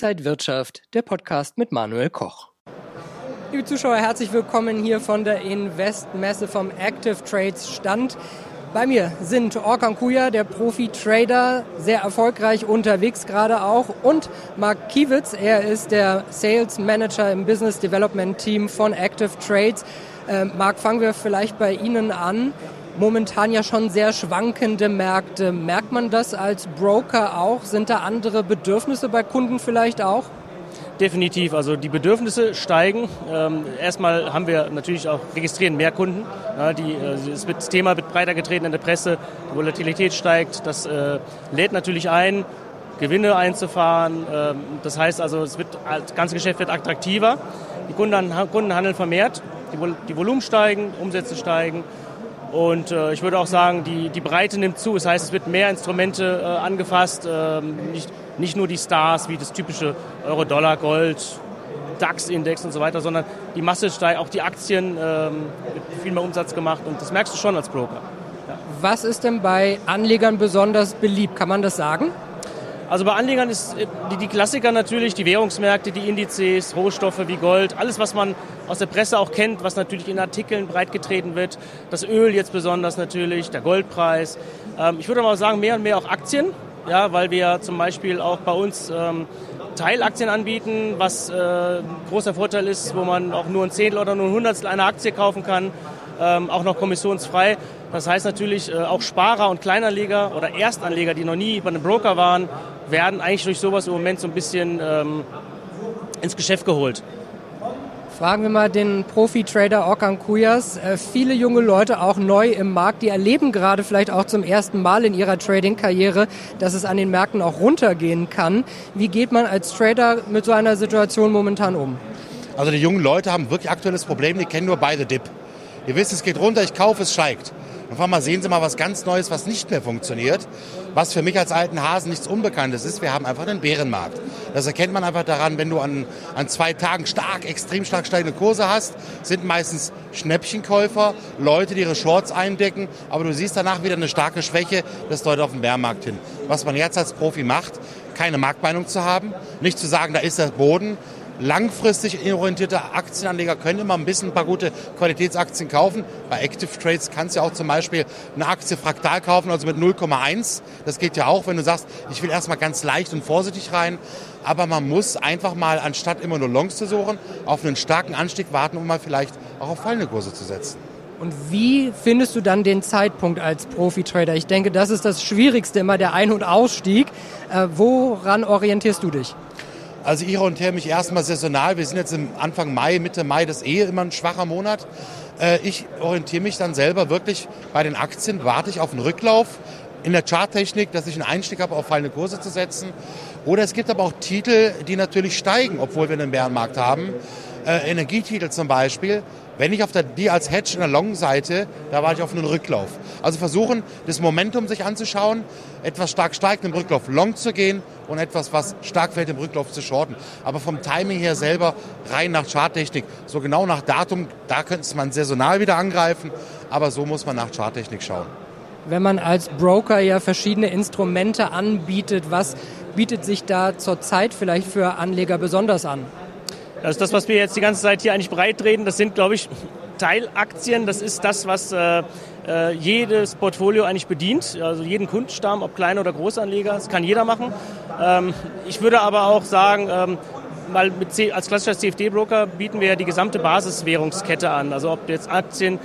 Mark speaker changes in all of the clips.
Speaker 1: Inside Wirtschaft, der Podcast mit Manuel Koch. Liebe Zuschauer, herzlich willkommen hier von der Invest-Messe vom Active Trades Stand. Bei mir sind Orkan Kuya, der Profi-Trader, sehr erfolgreich unterwegs gerade auch, und Mark Kiewitz, er ist der Sales Manager im Business Development Team von Active Trades. Äh, Marc, fangen wir vielleicht bei Ihnen an. Momentan ja schon sehr schwankende Märkte. Merkt man das als Broker auch? Sind da andere Bedürfnisse bei Kunden vielleicht auch?
Speaker 2: Definitiv, also die Bedürfnisse steigen. Ähm, erstmal haben wir natürlich auch registrieren mehr Kunden. Äh, das Thema wird breiter getreten in der Presse, die Volatilität steigt, das äh, lädt natürlich ein, Gewinne einzufahren. Ähm, das heißt also, es wird, das ganze Geschäft wird attraktiver. Die Kunden, handeln vermehrt, die Volumen steigen, Umsätze steigen. Und äh, ich würde auch sagen, die, die Breite nimmt zu. Das heißt, es wird mehr Instrumente äh, angefasst, ähm, nicht, nicht nur die Stars wie das typische Euro-Dollar, Gold, DAX-Index und so weiter, sondern die Masse steigt, auch die Aktien, ähm, wird viel mehr Umsatz gemacht und das merkst du schon als Broker.
Speaker 1: Ja. Was ist denn bei Anlegern besonders beliebt? Kann man das sagen?
Speaker 2: Also bei Anlegern ist äh, die, die Klassiker natürlich, die Währungsmärkte, die Indizes, Rohstoffe wie Gold, alles, was man aus der Presse auch kennt, was natürlich in Artikeln breitgetreten wird. Das Öl jetzt besonders natürlich, der Goldpreis. Ähm, ich würde mal sagen, mehr und mehr auch Aktien, ja, weil wir zum Beispiel auch bei uns ähm, Teilaktien anbieten, was äh, ein großer Vorteil ist, wo man auch nur ein Zehntel oder nur ein Hundertstel einer Aktie kaufen kann, ähm, auch noch kommissionsfrei. Das heißt natürlich, äh, auch Sparer und Kleinanleger oder Erstanleger, die noch nie bei einem Broker waren, werden eigentlich durch sowas im Moment so ein bisschen ähm, ins Geschäft geholt.
Speaker 1: Fragen wir mal den Profi-Trader Orkan Kuyas. Äh, viele junge Leute, auch neu im Markt, die erleben gerade vielleicht auch zum ersten Mal in ihrer Trading-Karriere, dass es an den Märkten auch runtergehen kann. Wie geht man als Trader mit so einer Situation momentan um?
Speaker 3: Also die jungen Leute haben wirklich aktuelles Problem, die kennen nur beide Dip. Ihr wisst, es geht runter, ich kaufe, es steigt. Auf einmal sehen Sie mal was ganz Neues, was nicht mehr funktioniert. Was für mich als alten Hasen nichts Unbekanntes ist. Wir haben einfach einen Bärenmarkt. Das erkennt man einfach daran, wenn du an, an zwei Tagen stark, extrem stark steigende Kurse hast, sind meistens Schnäppchenkäufer, Leute, die ihre Shorts eindecken. Aber du siehst danach wieder eine starke Schwäche. Das deutet auf den Bärenmarkt hin. Was man jetzt als Profi macht, keine Marktmeinung zu haben, nicht zu sagen, da ist der Boden, langfristig orientierte Aktienanleger können immer ein bisschen ein paar gute Qualitätsaktien kaufen. Bei Active Trades kannst du ja auch zum Beispiel eine Aktie fraktal kaufen, also mit 0,1. Das geht ja auch, wenn du sagst, ich will erstmal ganz leicht und vorsichtig rein. Aber man muss einfach mal, anstatt immer nur Longs zu suchen, auf einen starken Anstieg warten, um mal vielleicht auch auf fallende Kurse zu setzen.
Speaker 1: Und wie findest du dann den Zeitpunkt als Profi-Trader? Ich denke, das ist das Schwierigste immer, der Ein- und Ausstieg. Äh, woran orientierst du dich?
Speaker 3: Also ich orientiere mich erstmal saisonal. Wir sind jetzt im Anfang Mai, Mitte Mai, das ist eh immer ein schwacher Monat. Äh, ich orientiere mich dann selber wirklich bei den Aktien, warte ich auf einen Rücklauf in der Charttechnik, dass ich einen Einstieg habe, auf fallende Kurse zu setzen. Oder es gibt aber auch Titel, die natürlich steigen, obwohl wir einen Bärenmarkt haben. Äh, Energietitel zum Beispiel, wenn ich auf der, die als Hedge in der Long-Seite, da war ich auf einen Rücklauf. Also versuchen, das Momentum sich anzuschauen, etwas stark steigt im Rücklauf Long zu gehen und etwas, was stark fällt im Rücklauf zu shorten. Aber vom Timing her selber rein nach Charttechnik, so genau nach Datum, da könnte man saisonal wieder angreifen, aber so muss man nach Charttechnik schauen.
Speaker 1: Wenn man als Broker ja verschiedene Instrumente anbietet, was bietet sich da zurzeit vielleicht für Anleger besonders an?
Speaker 2: Ist das, was wir jetzt die ganze Zeit hier eigentlich breitreden. Das sind, glaube ich, Teilaktien. Das ist das, was äh, äh, jedes Portfolio eigentlich bedient. Also jeden Kundenstamm, ob Klein- oder Großanleger. Das kann jeder machen. Ähm, ich würde aber auch sagen, ähm, C als klassischer CFD-Broker bieten wir ja die gesamte Basiswährungskette an. Also ob du jetzt Aktien,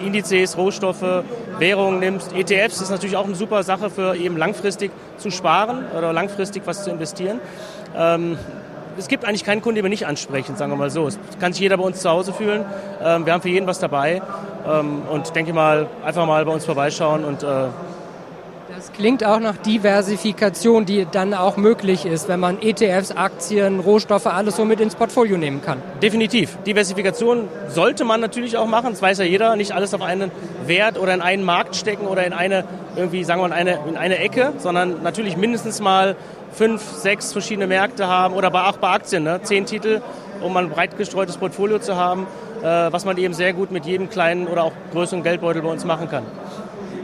Speaker 2: Indizes, Rohstoffe, Währungen nimmst. ETFs ist natürlich auch eine super Sache für eben langfristig zu sparen oder langfristig was zu investieren. Ähm, es gibt eigentlich keinen Kunden, den wir nicht ansprechen, sagen wir mal so. Es kann sich jeder bei uns zu Hause fühlen. Ähm, wir haben für jeden was dabei ähm, und denke mal, einfach mal bei uns vorbeischauen und äh,
Speaker 1: das klingt auch nach Diversifikation, die dann auch möglich ist, wenn man ETFs, Aktien, Rohstoffe, alles so mit ins Portfolio nehmen kann.
Speaker 2: Definitiv. Diversifikation sollte man natürlich auch machen. Das weiß ja jeder. Nicht alles auf einen Wert oder in einen Markt stecken oder in eine, irgendwie, sagen wir mal, in eine, in eine Ecke, sondern natürlich mindestens mal fünf, sechs verschiedene Märkte haben oder auch bei Aktien, ne? zehn Titel, um ein breit gestreutes Portfolio zu haben, äh, was man eben sehr gut mit jedem kleinen oder auch größeren Geldbeutel bei uns machen kann.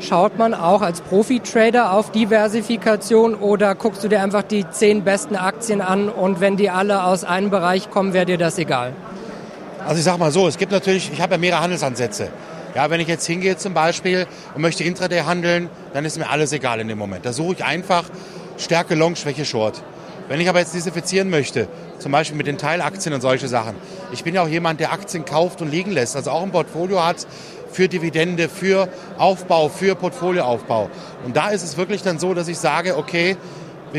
Speaker 1: Schaut man auch als Profi-Trader auf Diversifikation oder guckst du dir einfach die zehn besten Aktien an und wenn die alle aus einem Bereich kommen, wäre dir das egal?
Speaker 3: Also ich sag mal so, es gibt natürlich, ich habe ja mehrere Handelsansätze. Ja, wenn ich jetzt hingehe zum Beispiel und möchte Intraday handeln, dann ist mir alles egal in dem Moment. Da suche ich einfach Stärke Long, Schwäche Short. Wenn ich aber jetzt diversifizieren möchte, zum Beispiel mit den Teilaktien und solche Sachen. Ich bin ja auch jemand, der Aktien kauft und liegen lässt, also auch ein Portfolio hat für Dividende, für Aufbau, für Portfolioaufbau. Und da ist es wirklich dann so, dass ich sage, okay,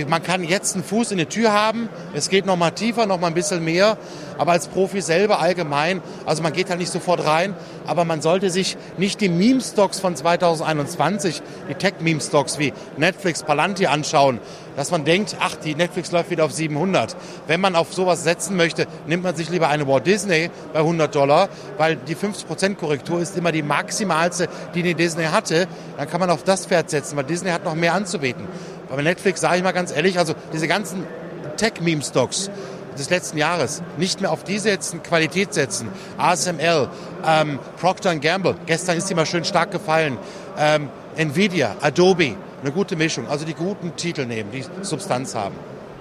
Speaker 3: man kann jetzt einen Fuß in die Tür haben, es geht noch mal tiefer, noch mal ein bisschen mehr, aber als Profi selber allgemein, also man geht halt nicht sofort rein, aber man sollte sich nicht die Meme-Stocks von 2021, die Tech-Meme-Stocks wie Netflix, Palantir anschauen, dass man denkt, ach, die Netflix läuft wieder auf 700. Wenn man auf sowas setzen möchte, nimmt man sich lieber eine Walt Disney bei 100 Dollar, weil die 50% Korrektur ist immer die maximalste, die die Disney hatte. Dann kann man auf das Pferd setzen, weil Disney hat noch mehr anzubieten. Bei Netflix sage ich mal ganz ehrlich, also diese ganzen Tech-Meme-Stocks des letzten Jahres nicht mehr auf die setzen, Qualität setzen. ASML, ähm, Procter Gamble, gestern ist die mal schön stark gefallen. Ähm, Nvidia, Adobe, eine gute Mischung. Also die guten Titel nehmen, die Substanz haben.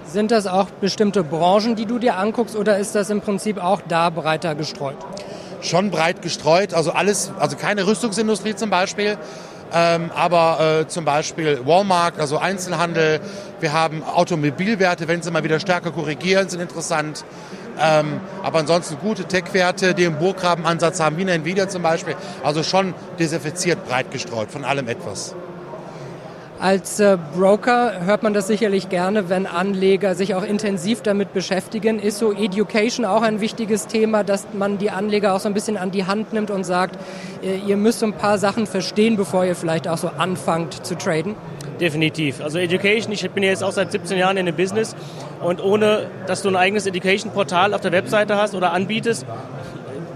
Speaker 1: Sind das auch bestimmte Branchen, die du dir anguckst, oder ist das im Prinzip auch da breiter gestreut?
Speaker 3: Schon breit gestreut, also alles, also keine Rüstungsindustrie zum Beispiel, ähm, aber äh, zum Beispiel Walmart, also Einzelhandel. Wir haben Automobilwerte, wenn sie mal wieder stärker korrigieren, sind interessant. Ähm, aber ansonsten gute Tech-Werte, die einen Burggraben-Ansatz haben, wie eine Nvidia zum Beispiel. Also schon desinfiziert, breit gestreut, von allem etwas.
Speaker 1: Als äh, Broker hört man das sicherlich gerne, wenn Anleger sich auch intensiv damit beschäftigen. Ist so Education auch ein wichtiges Thema, dass man die Anleger auch so ein bisschen an die Hand nimmt und sagt, äh, ihr müsst so ein paar Sachen verstehen, bevor ihr vielleicht auch so anfangt zu traden?
Speaker 2: Definitiv. Also Education, ich bin jetzt auch seit 17 Jahren in dem Business und ohne, dass du ein eigenes Education-Portal auf der Webseite hast oder anbietest,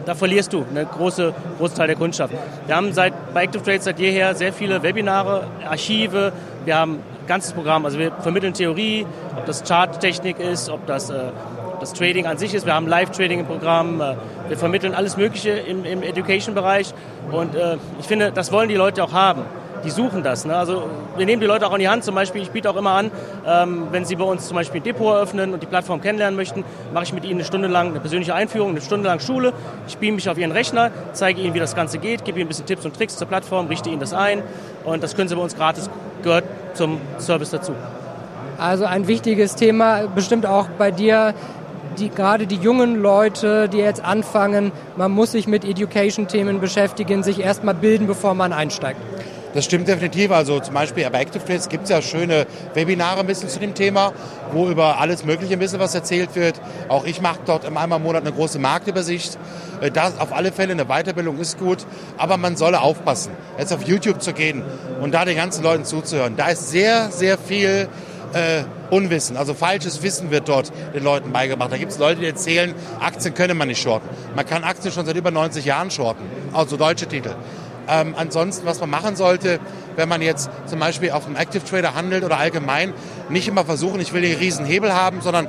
Speaker 2: da verlierst du einen große, großen Teil der Kundschaft. Wir haben seit, bei Active Trade seit jeher sehr viele Webinare, Archive, wir haben ein ganzes Programm, also wir vermitteln Theorie, ob das Charttechnik ist, ob das, äh, das Trading an sich ist, wir haben Live-Trading im Programm, äh, wir vermitteln alles Mögliche im, im Education-Bereich. Und äh, ich finde, das wollen die Leute auch haben die suchen das. Ne? Also wir nehmen die Leute auch an die Hand. Zum Beispiel, ich biete auch immer an, ähm, wenn sie bei uns zum Beispiel ein Depot eröffnen und die Plattform kennenlernen möchten, mache ich mit ihnen eine Stunde lang eine persönliche Einführung, eine Stunde lang Schule. Ich beame mich auf ihren Rechner, zeige ihnen, wie das Ganze geht, gebe ihnen ein bisschen Tipps und Tricks zur Plattform, richte ihnen das ein und das können sie bei uns gratis, gehört zum Service dazu.
Speaker 1: Also ein wichtiges Thema, bestimmt auch bei dir, die, gerade die jungen Leute, die jetzt anfangen, man muss sich mit Education-Themen beschäftigen, sich erstmal bilden, bevor man einsteigt.
Speaker 3: Das stimmt definitiv. Also zum Beispiel bei Active Trades gibt es ja schöne Webinare ein bisschen zu dem Thema, wo über alles Mögliche ein bisschen was erzählt wird. Auch ich mache dort einmal im Monat eine große Marktübersicht. Äh, das auf alle Fälle eine Weiterbildung ist gut, aber man solle aufpassen, jetzt auf YouTube zu gehen und da den ganzen Leuten zuzuhören. Da ist sehr, sehr viel äh, Unwissen, also falsches Wissen wird dort den Leuten beigebracht. Da gibt es Leute, die erzählen, Aktien könne man nicht shorten. Man kann Aktien schon seit über 90 Jahren shorten, also deutsche Titel. Ähm, ansonsten, was man machen sollte, wenn man jetzt zum Beispiel auf einem Active Trader handelt oder allgemein, nicht immer versuchen, ich will den riesen Hebel haben, sondern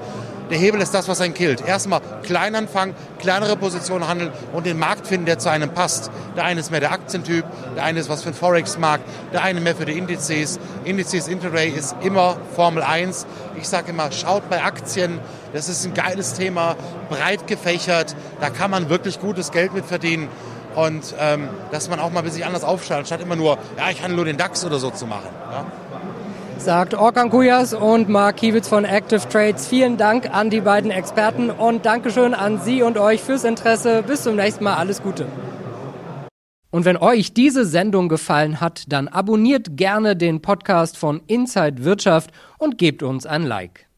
Speaker 3: der Hebel ist das, was einen killt. Erstmal klein anfangen, kleinere Positionen handeln und den Markt finden, der zu einem passt. Der eine ist mehr der Aktientyp, der eine ist was für den Forex-Markt, der eine mehr für die Indizes. Indizes Intraday ist immer Formel 1. Ich sage immer, schaut bei Aktien. Das ist ein geiles Thema, breit gefächert. Da kann man wirklich gutes Geld mit verdienen und ähm, dass man auch mal ein bisschen anders aufstellt, statt immer nur, ja, ich handle nur den DAX oder so zu machen. Ja?
Speaker 1: Sagt Orkan Kujas und Mark Kiewitz von Active Trades. Vielen Dank an die beiden Experten und Dankeschön an Sie und euch fürs Interesse. Bis zum nächsten Mal. Alles Gute. Und wenn euch diese Sendung gefallen hat, dann abonniert gerne den Podcast von Inside Wirtschaft und gebt uns ein Like.